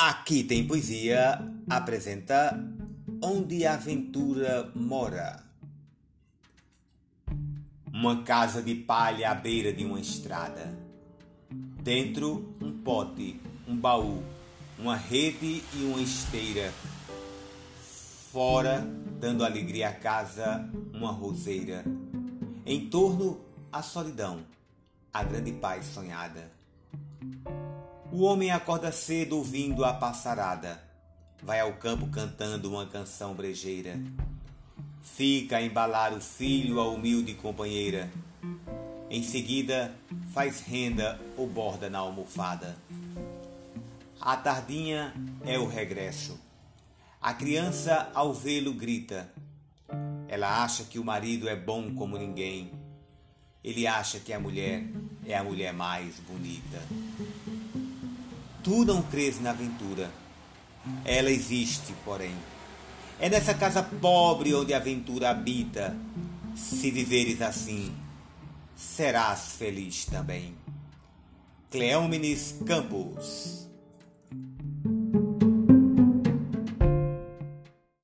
Aqui tem poesia apresenta Onde a Aventura Mora. Uma casa de palha à beira de uma estrada. Dentro, um pote, um baú, uma rede e uma esteira. Fora, dando alegria à casa, uma roseira. Em torno, a solidão, a grande paz sonhada. O homem acorda cedo ouvindo a passarada. Vai ao campo cantando uma canção brejeira. Fica a embalar o filho, a humilde companheira. Em seguida, faz renda ou borda na almofada. A tardinha é o regresso. A criança, ao vê-lo, grita. Ela acha que o marido é bom como ninguém. Ele acha que a mulher é a mulher mais bonita. Tu não crês na aventura. Ela existe, porém. É nessa casa pobre onde a aventura habita. Se viveres assim, serás feliz também. Cleómenes Campos